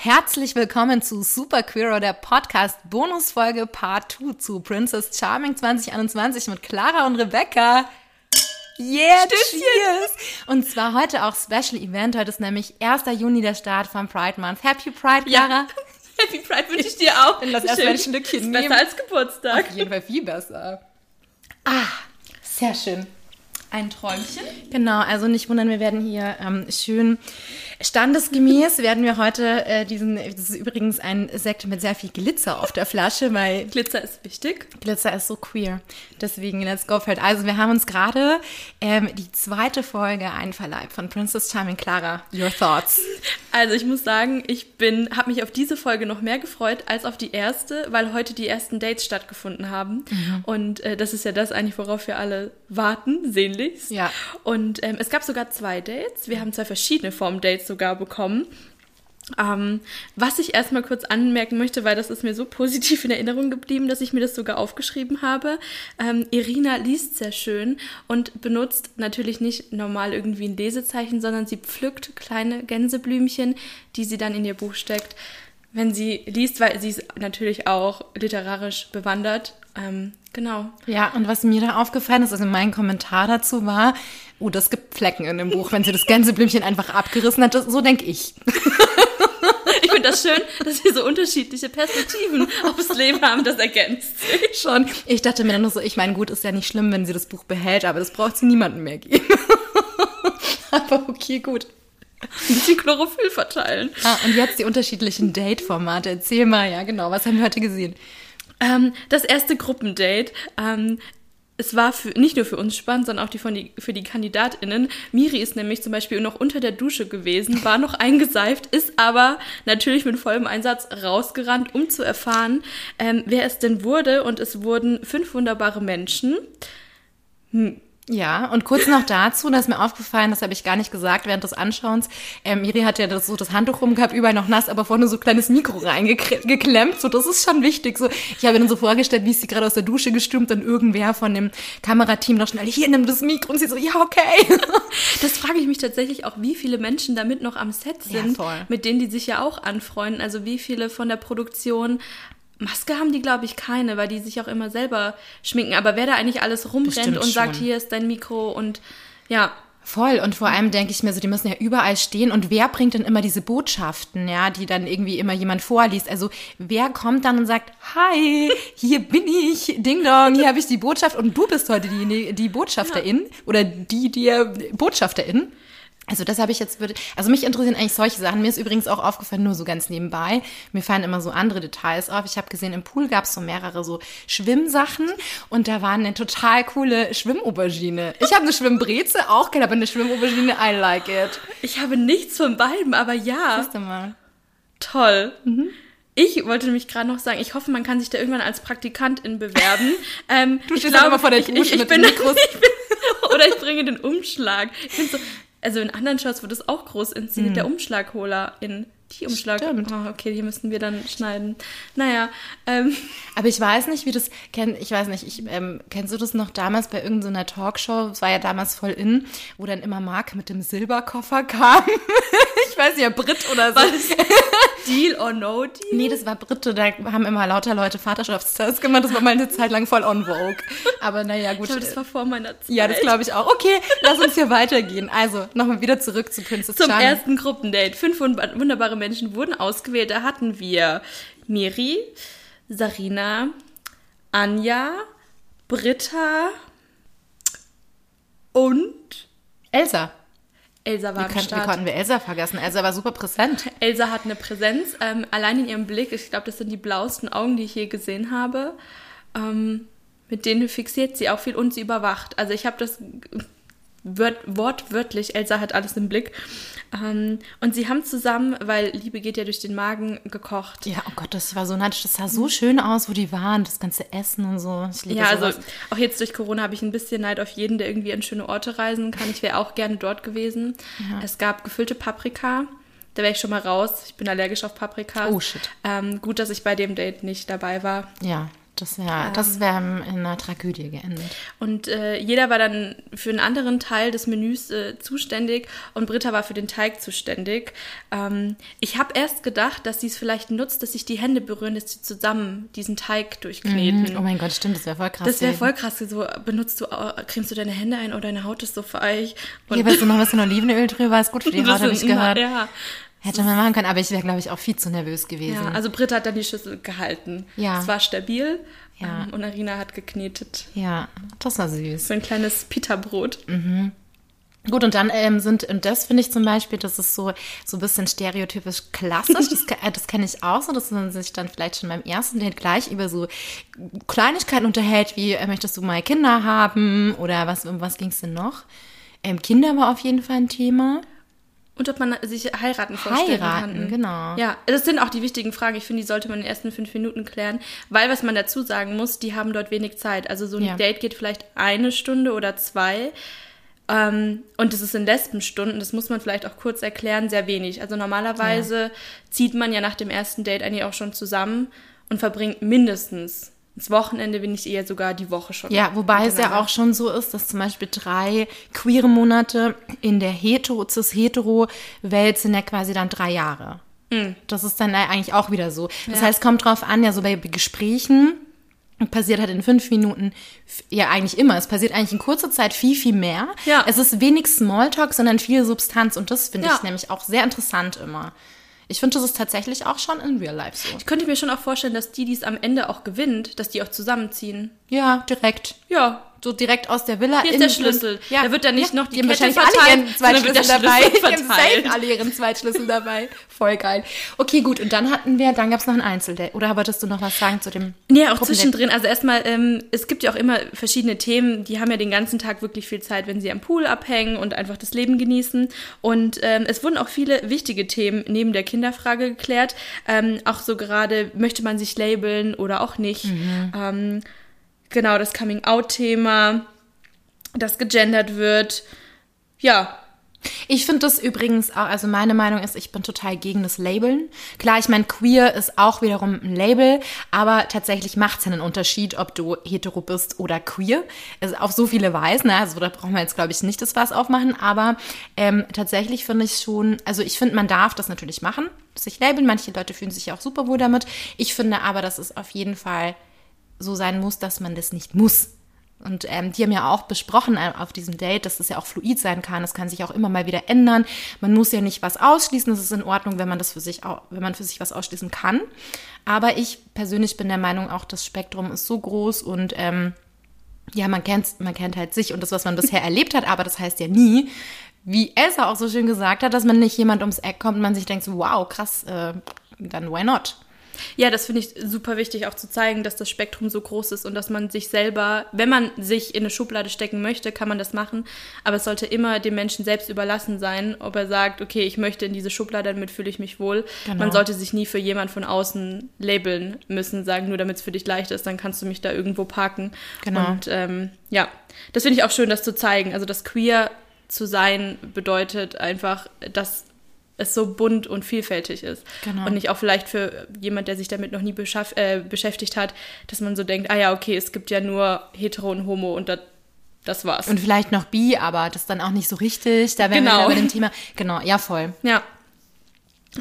Herzlich willkommen zu Super Queero, der Podcast Bonusfolge Part 2 zu Princess Charming 2021 mit Clara und Rebecca. Yeah, cheers! Und zwar heute auch Special Event. Heute ist nämlich 1. Juni der Start vom Pride Month. Happy Pride, Clara. Happy Pride wünsche ich dir auch. Dann lass erst mal ein Schlückchen Ist nehmen. Besser als Geburtstag. Auf jeden Fall viel besser. Ah, sehr schön. Ein Träumchen. Genau, also nicht wundern, wir werden hier ähm, schön standesgemäß werden wir heute äh, diesen, das ist übrigens ein Sekt mit sehr viel Glitzer auf der Flasche, weil Glitzer ist wichtig. Glitzer ist so queer. Deswegen, let's go for it. Also wir haben uns gerade ähm, die zweite Folge einverleibt von Princess Charming Clara. Your thoughts? Also ich muss sagen, ich bin, habe mich auf diese Folge noch mehr gefreut als auf die erste, weil heute die ersten Dates stattgefunden haben. Mhm. Und äh, das ist ja das eigentlich, worauf wir alle warten, sehnlichst. Ja. Und ähm, es gab sogar zwei Dates. Wir haben zwei verschiedene Form Dates sogar bekommen. Ähm, was ich erstmal kurz anmerken möchte, weil das ist mir so positiv in Erinnerung geblieben, dass ich mir das sogar aufgeschrieben habe. Ähm, Irina liest sehr schön und benutzt natürlich nicht normal irgendwie ein Lesezeichen, sondern sie pflückt kleine Gänseblümchen, die sie dann in ihr Buch steckt, wenn sie liest, weil sie ist natürlich auch literarisch bewandert. Ähm, genau. Ja, und was mir da aufgefallen ist, also mein Kommentar dazu war, oh, das gibt Flecken in dem Buch, wenn sie das Gänseblümchen einfach abgerissen hat. Das, so denke ich. Ich finde das schön, dass wir so unterschiedliche Perspektiven aufs Leben haben, das ergänzt sich. Schon. Ich dachte mir dann nur so, ich meine, gut, ist ja nicht schlimm, wenn sie das Buch behält, aber das braucht sie niemandem mehr geben. aber okay, gut. Ein bisschen Chlorophyll verteilen. Ah, und jetzt die unterschiedlichen Date-Formate. Erzähl mal, ja, genau. Was haben wir heute gesehen? Ähm, das erste Gruppendate. Ähm, es war für, nicht nur für uns spannend, sondern auch die von die, für die KandidatInnen. Miri ist nämlich zum Beispiel noch unter der Dusche gewesen, war noch eingeseift, ist aber natürlich mit vollem Einsatz rausgerannt, um zu erfahren, ähm, wer es denn wurde. Und es wurden fünf wunderbare Menschen. Ja, und kurz noch dazu, da ist mir aufgefallen, das habe ich gar nicht gesagt während des Anschauens. Ähm, Miri hat ja das, so das Handtuch rumgehabt, überall noch nass, aber vorne so ein kleines Mikro reingeklemmt. So, das ist schon wichtig. So, ich habe mir dann so vorgestellt, wie ist sie gerade aus der Dusche gestürmt und irgendwer von dem Kamerateam noch schnell, hier, nimm das Mikro. Und sie so, ja, okay. Das frage ich mich tatsächlich auch, wie viele Menschen damit noch am Set Ja, sind, voll. mit denen die sich ja auch anfreunden. Also wie viele von der Produktion. Maske haben die, glaube ich, keine, weil die sich auch immer selber schminken. Aber wer da eigentlich alles rumrennt Bestimmt und sagt, schon. hier ist dein Mikro und ja, Voll. Und vor allem denke ich mir so, die müssen ja überall stehen. Und wer bringt denn immer diese Botschaften, ja, die dann irgendwie immer jemand vorliest? Also wer kommt dann und sagt, hi, hier bin ich, Ding Dong, hier habe ich die Botschaft und du bist heute die, die Botschafterin oder die, dir Botschafterin. Also das habe ich jetzt, also mich interessieren eigentlich solche Sachen. Mir ist übrigens auch aufgefallen, nur so ganz nebenbei, mir fallen immer so andere Details auf. Ich habe gesehen, im Pool gab es so mehrere so Schwimmsachen und da war eine total coole Schwimmaubergine. Ich habe eine Schwimmbreze, auch aber eine Schwimmaubergine, I like it. ich habe nichts von beiden, aber ja, Siehst du mal. toll. Ich wollte nämlich gerade noch sagen, ich hoffe, man kann sich da irgendwann als Praktikantin bewerben. Ähm, Du ich stehst immer vor der ich, Dusche ich, ich mit bin, Mikros. ich bin, oder ich bringe den Umschlag. Ich find so, also in anderen Shows wird es auch groß inszeniert, der Umschlagholer in die Umschlag. Hm. Stimmt. Oh, okay, hier müssten wir dann schneiden. Naja, ähm, Aber ich weiß nicht, wie das, kenn, ich weiß nicht, ich, ähm, kennst du das noch damals bei irgendeiner Talkshow? Es war ja damals voll in, wo dann immer Mark mit dem Silberkoffer kam. ich weiß nicht, ja, Brit oder so. Deal or No Deal? Nee, das war Britte, da haben immer lauter Leute Vaterschaftstests gemacht. Das war mal eine Zeit lang voll on vogue. Aber naja, gut. Ich glaube, das war vor meiner Zeit. ja, das glaube ich auch. Okay, lass uns hier weitergehen. Also, nochmal wieder zurück zu Princess Zum Charming. ersten Gruppendate. Fünf wund- wunderbare Menschen wurden ausgewählt. Da hatten wir Miri, Sarina, Anja, Britta und Elsa. Elsa war Wie, am kann, wie Start. konnten wir Elsa vergessen? Elsa war super präsent. Elsa hat eine Präsenz, ähm, allein in ihrem Blick. Ich glaube, das sind die blauesten Augen, die ich je gesehen habe. Ähm, mit denen fixiert sie auch viel und sie überwacht. Also ich habe das wortwörtlich, Elsa hat alles im Blick. Ähm, und sie haben zusammen, weil Liebe geht ja durch den Magen, gekocht. Ja, oh Gott, das war so nett. Das sah so schön aus, wo die waren. Das ganze Essen und so. Ich liebe Ja, also sowas. auch jetzt durch Corona habe ich ein bisschen Neid auf jeden, der irgendwie an schöne Orte reisen kann. Ich wäre auch gerne dort gewesen. Es gab gefüllte Paprika. Da wäre ich schon mal raus. Ich bin allergisch auf Paprika. Oh, shit. Ähm, gut, dass ich bei dem Date nicht dabei war. Ja, Das wäre das wär in einer Tragödie geendet. Und äh, jeder war dann für einen anderen Teil des Menüs äh, zuständig und Britta war für den Teig zuständig. Ähm, ich habe erst gedacht, dass sie es vielleicht nutzt, dass sich die Hände berühren, dass sie zusammen diesen Teig durchkneten. Oh mein Gott, stimmt, das wäre voll krass. Das wäre voll krass. So benutzt du, cremst du deine Hände ein oder deine Haut ist so. Und Hier weißt du noch ein bisschen Olivenöl drüber, ist gut für die Haut, habe ich gehört. Ja. Hätte man machen können, aber ich wäre, glaube ich, auch viel zu nervös gewesen. ja, also Britta hat dann die Schüssel gehalten. Ja. Es war stabil Ja. ähm, und Arina hat geknetet. ja, das war süß. So ein kleines Pita-Brot. Gut, und dann ähm, sind, und das finde ich zum Beispiel, das ist so, so ein bisschen stereotypisch klassisch, das, äh, das kenne ich auch so, dass man sich dann vielleicht schon beim ersten Date gleich über so Kleinigkeiten unterhält, wie äh, möchtest du mal Kinder haben oder was, um was ging es denn noch? Ähm, Kinder war auf jeden Fall ein Thema. Und ob man sich heiraten vorstellen Heiraten, kann. genau. Ja, das sind auch die wichtigen Fragen. Ich finde, die sollte man in den ersten fünf Minuten klären. Weil, was man dazu sagen muss, die haben dort wenig Zeit. Also so ein Ja. Date geht vielleicht eine Stunde oder zwei. Ähm, und das ist in Lesbenstunden, das muss man vielleicht auch kurz erklären, sehr wenig. Also normalerweise zieht man ja nach dem ersten Date eigentlich auch schon zusammen und verbringt mindestens das Wochenende, wenn nicht eher sogar die Woche schon. Ja, wobei es ja auch schon so ist, dass zum Beispiel drei queere Monate in der hetero, cis-hetero-Welt sind ja quasi dann drei Jahre. Das ist dann eigentlich auch wieder so. Das. Ja. heißt, kommt drauf an, ja, so bei Gesprächen passiert halt in fünf Minuten, ja eigentlich immer, es passiert eigentlich in kurzer Zeit viel, viel mehr. Ja. Es ist wenig Smalltalk, sondern viel Substanz und das finde Ja. ich nämlich auch sehr interessant immer. Ich finde, das ist tatsächlich auch schon in Real Life so. Ich könnte mir schon auch vorstellen, dass die, die es am Ende auch gewinnt, dass die auch zusammenziehen. Ja, direkt. Ja, So direkt aus der Villa. Hier ist in- der Schlüssel. Da wird dann nicht noch die haben Kette wahrscheinlich alle verteilt, ihren wird der Zweitschlüssel dabei. Schlüssel Die haben verteilt. alle ihren Zweitschlüssel dabei. Voll geil. Okay, gut. Und dann hatten wir, dann gab es noch ein Einzeldate. Oder wolltest du noch was sagen zu dem Nee, auch zwischendrin. Also erstmal, ähm, es gibt ja auch immer verschiedene Themen, die haben ja den ganzen Tag wirklich viel Zeit, wenn sie am Pool abhängen und einfach das Leben genießen. Und ähm, es wurden auch viele wichtige Themen neben der Kinderfrage geklärt. Ähm, auch so gerade, möchte man sich labeln oder auch nicht. Ähm, genau, das Coming-out-Thema, das gegendert wird. Ja, Ich finde das übrigens auch, also meine Meinung ist, ich bin total gegen das Labeln. Klar, ich meine, queer ist auch wiederum ein Label, aber tatsächlich macht es einen Unterschied, ob du hetero bist oder queer. Also auf so viele Weisen, ne? also da brauchen wir jetzt, glaube ich, nicht das Fass aufmachen, aber ähm, tatsächlich finde ich schon, also ich finde, man darf das natürlich machen, sich labeln. Manche Leute fühlen sich ja auch super wohl damit. Ich finde aber, dass es auf jeden Fall so sein muss, dass man das nicht muss. Und ähm, die haben ja auch besprochen äh, auf diesem Date, dass das ja auch fluid sein kann. Es kann sich auch immer mal wieder ändern. Man muss ja nicht was ausschließen. Das ist in Ordnung, wenn man das für sich, au- wenn man für sich was ausschließen kann. Aber ich persönlich bin der Meinung, auch das Spektrum ist so groß und ähm, ja, man kennt, man kennt halt sich und das, was man bisher erlebt hat, aber das heißt ja nie, wie Elsa auch so schön gesagt hat, dass man nicht jemand ums Eck kommt und man sich denkt, so, wow, krass, äh, dann why not? Ja, das finde ich super wichtig, auch zu zeigen, dass das Spektrum so groß ist und dass man sich selber, wenn man sich in eine Schublade stecken möchte, kann man das machen. Aber es sollte immer dem Menschen selbst überlassen sein, ob er sagt, okay, ich möchte in diese Schublade, damit fühle ich mich wohl. Genau. Man sollte sich nie für jemand von außen labeln müssen, sagen, nur damit es für dich leicht ist, dann kannst du mich da irgendwo parken. Genau. Und ähm, ja, das finde ich auch schön, das zu zeigen. Also das queer zu sein bedeutet einfach, dass es so bunt und vielfältig ist. Genau. Und nicht auch vielleicht für jemand, der sich damit noch nie äh, beschäftigt hat, dass man so denkt, ah ja, okay, es gibt ja nur hetero und homo und das, das war's. Und vielleicht noch bi, aber das dann auch nicht so richtig. Da wären wir Genau. wieder bei dem Thema. Genau, ja, voll. ja,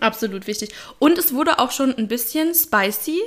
absolut wichtig. Und es wurde auch schon ein bisschen spicy.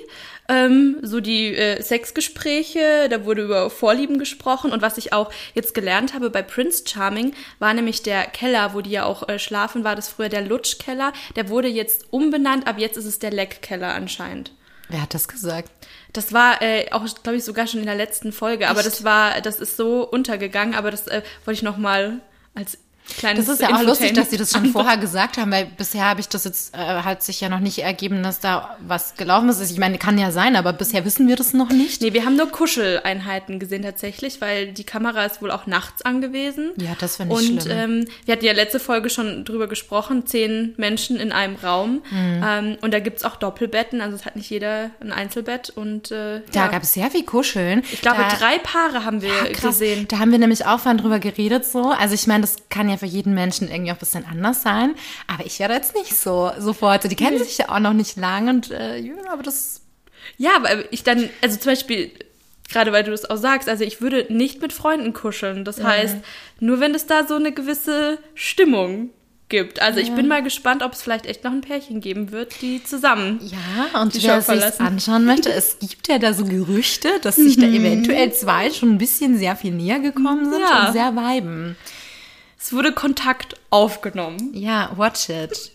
Ähm, so die äh, Sexgespräche, da wurde über Vorlieben gesprochen. Und was ich auch jetzt gelernt habe bei Prince Charming, war nämlich der Keller, wo die ja auch äh, schlafen, war das früher der Lutschkeller. Der wurde jetzt umbenannt, ab jetzt ist es der Leckkeller anscheinend. Wer hat das gesagt? Das war äh, auch, glaube ich, sogar schon in der letzten Folge. Aber Echt? das war, das ist so untergegangen. Aber das äh, wollte ich noch mal als kleines Das ist ja auch lustig, dass sie das schon vorher gesagt haben, weil bisher habe ich das jetzt, äh, hat sich ja noch nicht ergeben, dass da was gelaufen ist. Ich meine, kann ja sein, aber bisher wissen wir das noch nicht. Nee, wir haben nur Kuscheleinheiten gesehen tatsächlich, weil die Kamera ist wohl auch nachts angewiesen. Ja, das finde ich Und schlimm. ähm, wir hatten ja letzte Folge schon drüber gesprochen, zehn Menschen in einem Raum. Mhm. Ähm, und da gibt's auch Doppelbetten, also es hat nicht jeder ein Einzelbett. Und äh, da ja. gab es sehr viel Kuscheln. ich glaube, da, drei Paare haben wir Ja, gesehen. Da haben wir nämlich auch vorhin drüber geredet so. Also ich meine, das kann ja für jeden Menschen irgendwie auch ein bisschen anders sein. Aber ich wäre jetzt nicht so sofort. So, die kennen sich ja auch noch nicht lang und äh, ja, aber das Ja, aber ich dann, also zum Beispiel, gerade weil du das auch sagst, also ich würde nicht mit Freunden kuscheln. Das heißt, nur wenn es da so eine gewisse Stimmung gibt. Also ich bin mal gespannt, ob es vielleicht echt noch ein Pärchen geben wird, die zusammen. Ja, und Die wer sich anschauen möchte, es gibt ja da so Gerüchte, dass sich da eventuell zwei schon ein bisschen sehr viel näher gekommen sind Ja. und sehr viben. Es wurde Kontakt aufgenommen. Ja, watch it.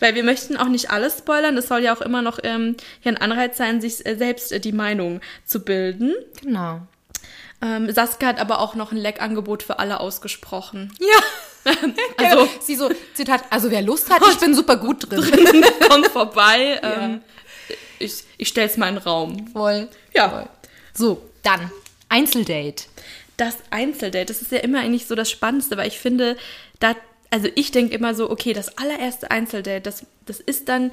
Weil wir möchten auch nicht alles spoilern. Es soll ja auch immer noch ähm, hier ein Anreiz sein, sich äh, selbst äh, die Meinung zu bilden. Genau. Ähm, Saskia hat aber auch noch ein Leckangebot für alle ausgesprochen. Ja. Also Sie so, Zitat, also wer Lust hat, ich bin super gut drin. kommt vorbei. Ähm, Ich, ich stell's mal in den Raum. Voll. Ja. Voll. So, dann Einzeldate. Das Einzeldate, das ist ja immer eigentlich so das Spannendste, weil ich finde, da, also ich denke immer so, okay, das allererste Einzeldate, das, das ist dann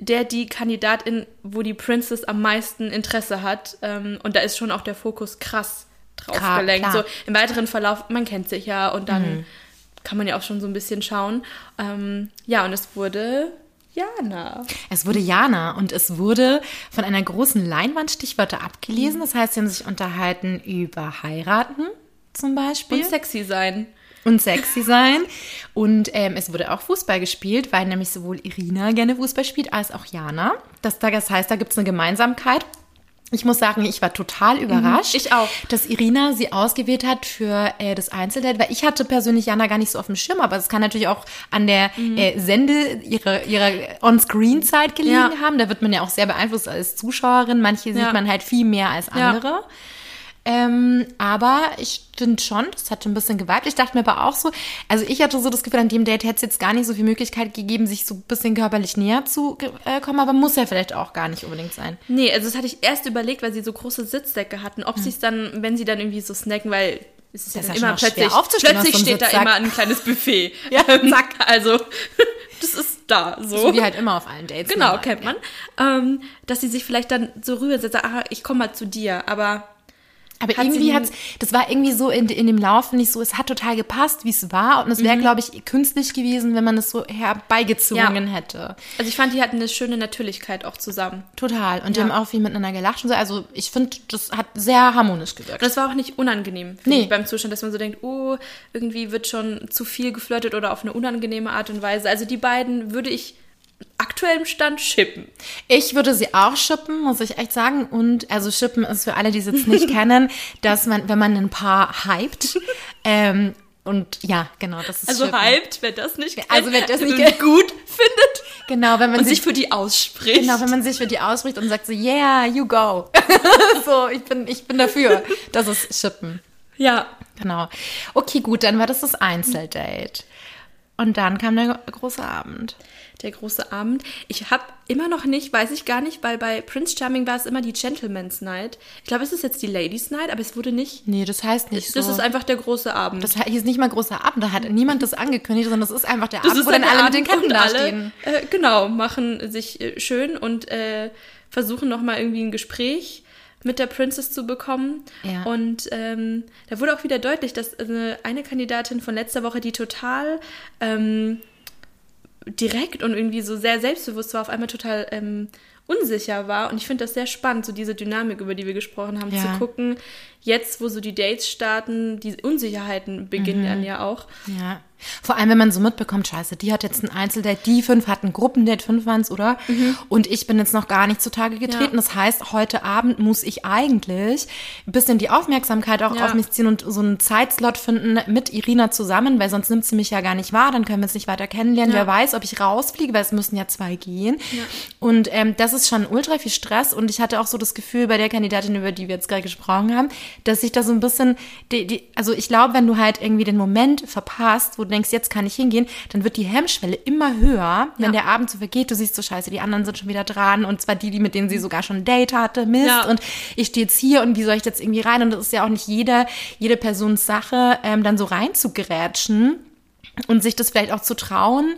der, die Kandidatin, wo die Princess am meisten Interesse hat. Ähm, und da ist schon auch der Fokus krass drauf Klar, gelenkt. klar. So im weiteren Verlauf, man kennt sich ja und dann kann man ja auch schon so ein bisschen schauen. Ähm, ja, und es wurde Jana. Es wurde Jana und es wurde von einer großen Leinwand Stichwörter abgelesen. Das heißt, sie haben sich unterhalten über heiraten zum Beispiel. Und sexy sein. und sexy sein. Und ähm, es wurde auch Fußball gespielt, weil nämlich sowohl Irina gerne Fußball spielt, als auch Jana. Das, das heißt, da gibt es eine Gemeinsamkeit. Ich muss sagen, ich war total überrascht, ich auch. dass Irina sie ausgewählt hat für äh, das Einzeldate, weil ich hatte persönlich Jana gar nicht so auf dem Schirm, aber es kann natürlich auch an der äh, Sende ihrer, ihrer On-Screen-Zeit gelegen Ja. haben. Da wird man ja auch sehr beeinflusst als Zuschauerin. Manche sieht Ja. man halt viel mehr als Ja. Ähm, aber ich finde schon, das hatte ein bisschen Gewalt. Ich dachte mir aber auch so, also ich hatte so das Gefühl, an dem Date hätte es jetzt gar nicht so viel Möglichkeit gegeben, sich so ein bisschen körperlich näher zu äh, kommen, aber muss ja vielleicht auch gar nicht unbedingt sein. Nee, also das hatte ich erst überlegt, weil sie so große Sitzdecke hatten, ob sie es dann, wenn sie dann irgendwie so snacken, weil es ist ja, Hm. Das dann ist ja immer plötzlich, plötzlich so steht da Sitzsack. immer ein kleines Buffet. Ja, zack. Also, das ist da so. So wie halt immer auf allen Dates. genau, kennt man. Ähm, dass sie sich vielleicht dann so rübersetzt, ah, ich komme mal zu dir, aber Aber Hat irgendwie hat's, das war irgendwie so in, in dem Lauf nicht so, es hat total gepasst, wie es war. Und es Mhm. wäre, glaube ich, künstlich gewesen, wenn man es so herbeigezogen Ja. hätte. also ich fand, die hatten eine schöne Natürlichkeit auch zusammen. Total. Und die Ja. haben auch viel miteinander gelacht und so. Also ich finde, das hat sehr harmonisch gewirkt. Und das war auch nicht unangenehm Nee. ich, beim Zustand, dass man so denkt, oh, irgendwie wird schon zu viel geflirtet oder auf eine unangenehme Art und Weise. Also die beiden würde ich aktuellem Stand shippen. Ich würde sie auch shippen, muss ich echt sagen. Und also shippen ist für alle, die es jetzt nicht kennen, dass man, wenn man ein Paar hypt, ähm, und ja, genau, das ist Also hyped, wer das nicht kennt, Also wer das nicht kennt. gut findet Genau, wenn man sich sich für die ausspricht. Genau, wenn man sich für die ausspricht und sagt so, yeah, you go. so, ich bin, ich bin dafür. Das ist Shippen. ja, Genau. Okay, gut, dann war das das Einzeldate. Und dann kam der große Abend. Der große Abend. Ich habe immer noch nicht, weiß ich gar nicht, weil bei Prince Charming war es immer die Gentleman's Night. Ich glaube, es ist jetzt die Ladies Night, aber es wurde nicht. Nee, das heißt nicht so. Das ist einfach der große Abend. das hieß nicht mal großer Abend, da hat niemand das angekündigt, sondern das ist einfach der Das Abend, ist wo dann alle mit den Abend Ketten dastehen. alle, äh, genau, machen sich äh, schön und äh, versuchen nochmal irgendwie ein Gespräch mit der Princess zu bekommen. Ja. Und ähm, da wurde auch wieder deutlich, dass eine, eine Kandidatin von letzter Woche, die total ähm, direkt und irgendwie so sehr selbstbewusst war, auf einmal total ähm, unsicher war. Und ich finde das sehr spannend, so diese Dynamik, über die wir gesprochen haben, Ja. zu gucken, jetzt, wo so die Dates starten, die Unsicherheiten beginnen Mhm. dann ja auch. Ja. Vor allem, wenn man so mitbekommt, scheiße, die hat jetzt ein Einzeldate, die fünf hatten Gruppendate, fünf waren es, oder? Und ich bin jetzt noch gar nicht zutage getreten. Ja. Das heißt, heute Abend muss ich eigentlich ein bisschen die Aufmerksamkeit auch Ja. auf mich ziehen und so einen Zeitslot finden mit Irina zusammen, weil sonst nimmt sie mich ja gar nicht wahr, dann können wir uns nicht weiter kennenlernen. Ja. Wer weiß, ob ich rausfliege, weil es müssen ja zwei gehen. Und ähm, das ist schon ultra viel Stress und ich hatte auch so das Gefühl bei der Kandidatin, über die wir jetzt gerade gesprochen haben, dass sich da so ein bisschen, die, die, also ich glaube, wenn du halt irgendwie den Moment verpasst, wo du denkst, jetzt kann ich hingehen, dann wird die Hemmschwelle immer höher, wenn Ja. der Abend so vergeht, du siehst so scheiße, die anderen sind schon wieder dran und zwar die, die mit denen sie sogar schon ein Date hatte, Mist Ja. und ich stehe jetzt hier und wie soll ich jetzt irgendwie rein und das ist ja auch nicht jeder, jede Persons Sache, ähm, dann so rein zu gerätschen und sich das vielleicht auch zu trauen,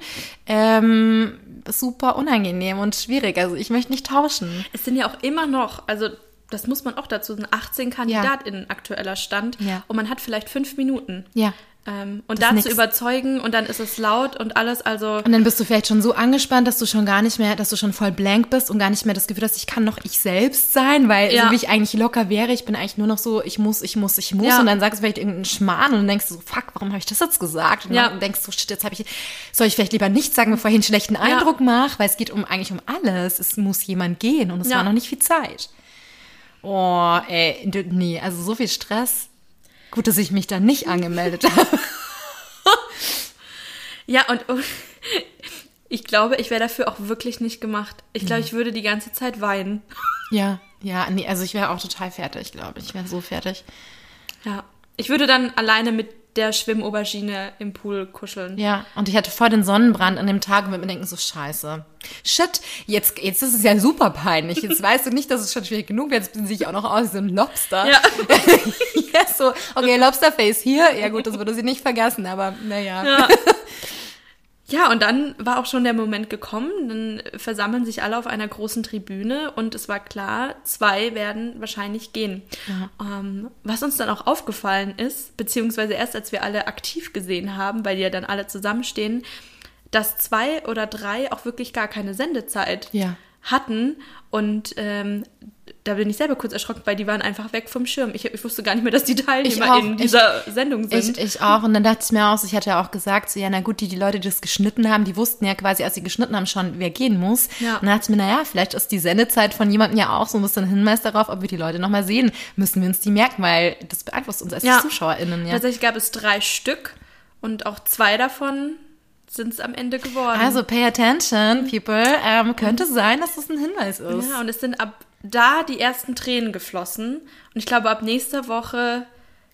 ähm, super unangenehm und schwierig. Also ich möchte nicht tauschen. Es sind ja auch immer noch, also das muss man auch dazu sagen, 18 KandidatInnen aktueller Stand Ja. und man hat vielleicht fünf Minuten. Ja. Ähm, und Das da nix. zu überzeugen und dann ist es laut und alles, also Und dann bist du vielleicht schon so angespannt, dass du schon gar nicht mehr, dass du schon voll blank bist und gar nicht mehr das Gefühl hast, ich kann noch ich selbst sein, weil Ja. so wie ich eigentlich locker wäre, ich bin eigentlich nur noch so, ich muss, ich muss, ich muss. Ja. Und dann sagst du vielleicht irgendeinen Schmarrn und dann denkst du so, fuck, warum habe ich das jetzt gesagt? Und Ja. dann denkst du, shit, jetzt habe ich, soll ich vielleicht lieber nichts sagen, bevor ich einen schlechten Eindruck mache, weil es geht um eigentlich um alles. Es muss jemand gehen und es Ja. war noch nicht viel Zeit. Oh, ey, nee, also so viel Stress. Gut, dass ich mich da nicht angemeldet habe. Ja, und und ich glaube, ich wäre dafür auch wirklich nicht gemacht. Ich glaube, ich würde die ganze Zeit weinen. Ja, ja, nee, also ich wäre auch total fertig, glaube ich. Ich wäre so fertig. Ja. Ich würde dann alleine mit der Schwimmaubergine im Pool kuscheln. Ja, und ich hatte voll den Sonnenbrand an dem Tag und würde mir denken, so scheiße. Shit, jetzt, jetzt ist es ja super peinlich. Jetzt weißt du nicht, dass es schon schwierig genug wird. Jetzt bin ich auch noch aus wie so ein Lobster. Ja. ja, so, okay, Lobsterface hier. Ja gut, das würde sie nicht vergessen, aber naja. Ja. Ja, und dann war auch schon der Moment gekommen. Dann versammeln sich alle auf einer großen Tribüne und es war klar, zwei werden wahrscheinlich gehen. Ähm, was uns dann auch aufgefallen ist, beziehungsweise erst als wir alle aktiv gesehen haben, weil die ja dann alle zusammenstehen, dass zwei oder drei auch wirklich gar keine Sendezeit Ja. hatten. Und ähm, da bin ich selber kurz erschrocken, weil die waren einfach weg vom Schirm. Ich, ich wusste gar nicht mehr, dass die Teilnehmer auch. in dieser Sendung Ich, sind. ich auch. Und dann dachte ich mir auch, ich hatte ja auch gesagt, so, ja, na gut, die, die Leute, die das geschnitten haben, die wussten ja quasi, als sie geschnitten haben, schon, wer gehen muss. Ja. Und dann dachte ich mir, naja, vielleicht ist die Sendezeit von jemandem ja auch so ein bisschen Hinweis darauf, ob wir die Leute nochmal sehen. Müssen wir uns die merken, weil das beeinflusst uns als Ja. ZuschauerInnen, ja. Tatsächlich gab es drei Stück und auch zwei davon sind es am Ende geworden. Also pay attention, people. Ähm, könnte sein, dass das ein Hinweis ist. ja, und es sind ab da die ersten Tränen geflossen. Und ich glaube, ab nächster Woche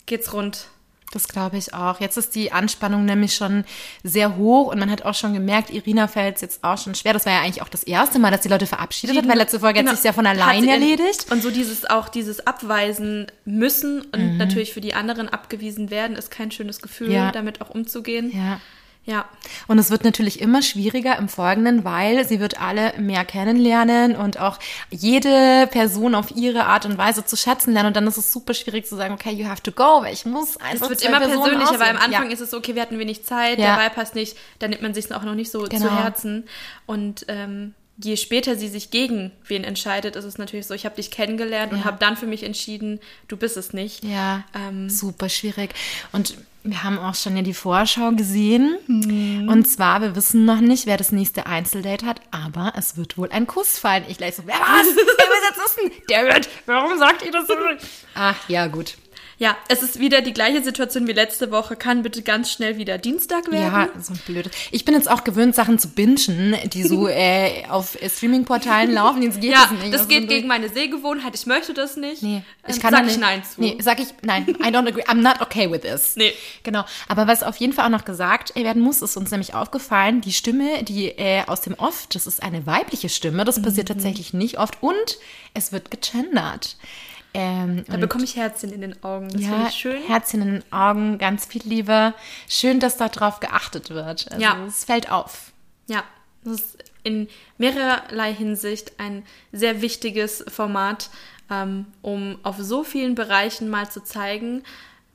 geht's rund. Das glaube ich auch. Jetzt ist die Anspannung nämlich schon sehr hoch und man hat auch schon gemerkt, Irina fällt es jetzt auch schon schwer. Das war ja eigentlich auch das erste Mal, dass die Leute verabschiedet hat, weil letzte Folge Genau. hat sich ja von allein erledigt. Und so dieses auch dieses Abweisen müssen und natürlich für die anderen abgewiesen werden, ist kein schönes Gefühl, Ja. damit auch umzugehen. Ja. Ja. Und es wird natürlich immer schwieriger im Folgenden, weil sie wird alle mehr kennenlernen und auch jede Person auf ihre Art und Weise zu schätzen lernen. Und dann ist es super schwierig zu sagen, okay, you have to go, weil ich muss einfach Es wird immer Personen persönlicher, weil am. Anfang ja. ist es so, okay, wir hatten wenig Zeit, Ja. der Vibe passt nicht, dann nimmt man sich auch noch nicht so Genau. zu Herzen. Und ähm, je später sie sich gegen wen entscheidet, ist es natürlich so, ich habe dich kennengelernt und habe dann für mich entschieden, du bist es nicht. Ja, Ähm, super schwierig. Und wir haben auch schon ja die Vorschau gesehen. Mhm. Und zwar, wir wissen noch nicht, wer das nächste Einzeldate hat, aber es wird wohl ein Kuss fallen. Ich gleich so, wer was? wer will jetzt wissen? David, warum sagt ihr das so? Ach, ja, gut. Ja, es ist wieder die gleiche Situation wie letzte Woche. Kann bitte ganz schnell wieder Dienstag werden? Ja, so blöd. Ich bin jetzt auch gewöhnt, Sachen zu bingen, die so äh, auf äh, Streaming-Portalen laufen. Jetzt geht Ja, das nicht. das Also geht gegen meine Sehgewohnheit. Ich möchte das nicht. Nee, ich Ähm, kann sag da ich nicht. Nein zu. Nee, sag ich, nein, I don't agree. I'm not okay with this. Nee. Genau. Aber was auf jeden Fall auch noch gesagt werden muss, ist uns nämlich aufgefallen, die Stimme, die äh, aus dem Off, das ist eine weibliche Stimme. Das passiert Mhm. tatsächlich nicht oft. Und es wird gegendert. Ähm, Da bekomme ich Herzchen in den Augen. Das finde ja, ich schön. Herzchen in den Augen, ganz viel Liebe. Schön, dass darauf geachtet wird. Also Ja. es fällt auf. Ja, das ist in mehrerlei Hinsicht ein sehr wichtiges Format, ähm, um auf so vielen Bereichen mal zu zeigen,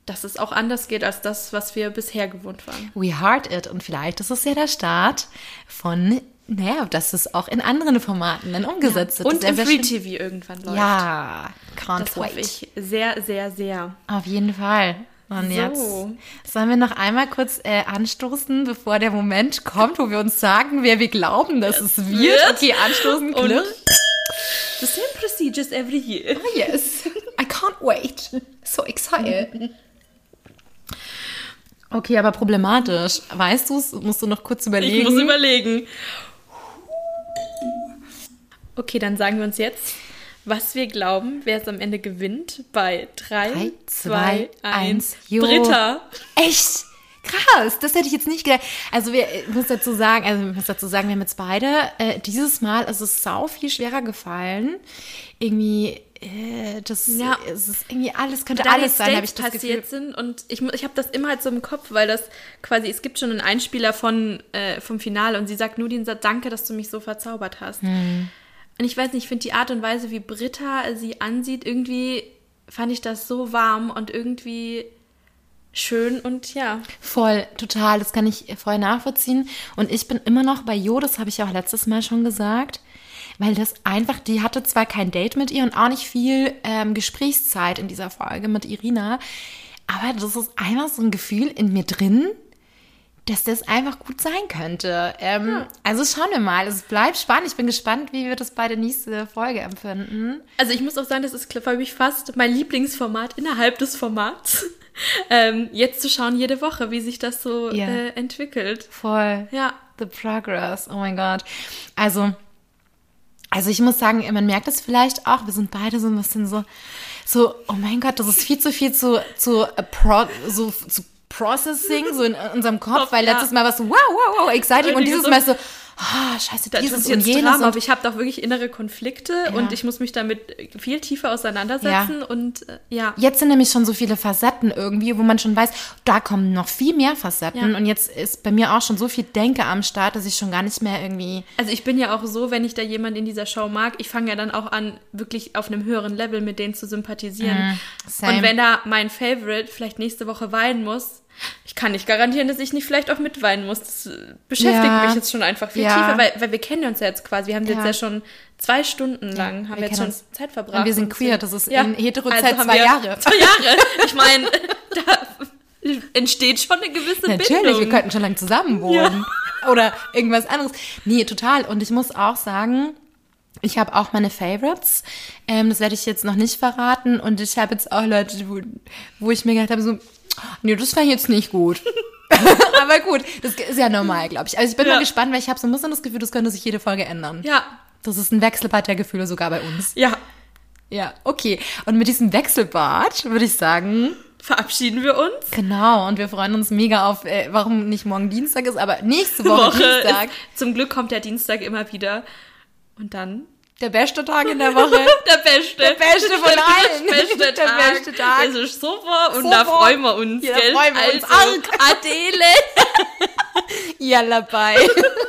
dass es auch anders geht als das, was wir bisher gewohnt waren. We Heart It. Und vielleicht ist es ja der Start von, naja, dass es auch in anderen Formaten dann umgesetzt wird. Und im Free. TV irgendwann läuft. Ja, can't das wait. hoffe ich sehr, sehr, sehr. Auf jeden Fall. Und So. jetzt sollen wir noch einmal kurz äh, anstoßen, bevor der Moment kommt, wo wir uns sagen, wer wir glauben, dass es wird. wird. Okay, anstoßen, Glück. The same procedures every year. Oh, yes, I can't wait. So excited. Okay, aber problematisch. Weißt du es? Musst du noch kurz überlegen. Ich muss überlegen. Okay, dann sagen wir uns jetzt, was wir glauben, wer es am Ende gewinnt bei 3, Drei, 2, zwei, 1. eins, jo. Britta. Echt? Krass, das hätte ich jetzt nicht gedacht. Also wir, ich muss dazu sagen, also ich muss dazu sagen, wir haben jetzt beide, äh, dieses Mal ist es sau viel schwerer gefallen. Irgendwie, äh, das Ja. es ist irgendwie alles, könnte da alles sein, habe ich das Gefühl. passiert sind und ich, ich habe das immer halt so im Kopf, weil das quasi, es gibt schon einen Einspieler von, äh, vom Finale und sie sagt nur den Satz, danke, dass du mich so verzaubert hast. Hm. Und ich weiß nicht, ich finde die Art und Weise, wie Britta sie ansieht, irgendwie fand ich das so warm und irgendwie schön und ja. Voll, total. Das kann ich voll nachvollziehen. Und ich bin immer noch bei Jo, das habe ich ja auch letztes Mal schon gesagt. Weil das einfach, die hatte zwar kein Date mit ihr und auch nicht viel ähm, Gesprächszeit in dieser Folge mit Irina, aber das ist einfach so ein Gefühl in mir drin, dass das einfach gut sein könnte. Ähm, ja. Also schauen wir mal. Es bleibt spannend. Ich bin gespannt, wie wir das bei der nächsten Folge empfinden. Also ich muss auch sagen, das ist für mich fast mein Lieblingsformat innerhalb des Formats. ähm, jetzt zu schauen jede Woche, wie sich das so yeah. äh, entwickelt. Voll. Ja. The progress. Oh mein Gott. Also, also ich muss sagen, man merkt es vielleicht auch. Wir sind beide so ein bisschen so, so, oh mein Gott, das ist viel zu viel zu, zu, uh, pro, so, zu Processing, so in unserem Kopf, weil letztes Mal war es so, wow, wow, wow, exciting. Und dieses Mal so, ah, scheiße, das dieses ist jetzt und jenes. Drama, aber ich habe doch wirklich innere Konflikte ja. und ich muss mich damit viel tiefer auseinandersetzen ja. und äh, ja. Jetzt sind nämlich schon so viele Facetten irgendwie, wo man schon weiß, da kommen noch viel mehr Facetten ja. und jetzt ist bei mir auch schon so viel Denke am Start, dass ich schon gar nicht mehr irgendwie... Also ich bin ja auch so, wenn ich da jemanden in dieser Show mag, ich fange ja dann auch an, wirklich auf einem höheren Level mit denen zu sympathisieren. Mm, und wenn da mein Favorite vielleicht nächste Woche weinen muss, ich kann nicht garantieren, dass ich nicht vielleicht auch mitweinen muss. Das äh, beschäftigt ja. mich jetzt schon einfach viel ja. tiefer, weil, weil wir kennen uns ja jetzt quasi. Wir haben ja. jetzt ja schon zwei Stunden lang, haben wir jetzt schon uns. Zeit verbracht. Und wir sind queer, das ist in Heterozeit also zwei Jahre. Zwei Jahre. Ich meine, da entsteht schon eine gewisse Natürlich, Bindung. Natürlich, wir könnten schon lange zusammen wohnen. Oder irgendwas anderes. Nee, total. Und ich muss auch sagen, ich habe auch meine Favorites. Ähm, das werde ich jetzt noch nicht verraten. Und ich habe jetzt auch Leute, wo, wo ich mir gedacht habe, so, Nee, das war jetzt nicht gut. Aber gut, das ist ja normal, glaube ich. Also ich bin ja. mal gespannt, weil ich habe so ein bisschen das Gefühl, das könnte sich jede Folge ändern. Ja. Das ist ein Wechselbad der Gefühle sogar bei uns. Ja. Ja, okay. Und mit diesem Wechselbad würde ich sagen, verabschieden wir uns. Genau, und wir freuen uns mega auf, äh, warum nicht morgen Dienstag ist, aber nächste Woche, Woche Dienstag. Ist, zum Glück kommt der Dienstag immer wieder. Und dann der beste Tag in der Woche. der beste. Der beste von allen. Der beste Tag. Der beste Tag. Es ist super und super. da freuen wir uns. Ja, da freuen wir uns also, arg. Adele. Yalla, bye.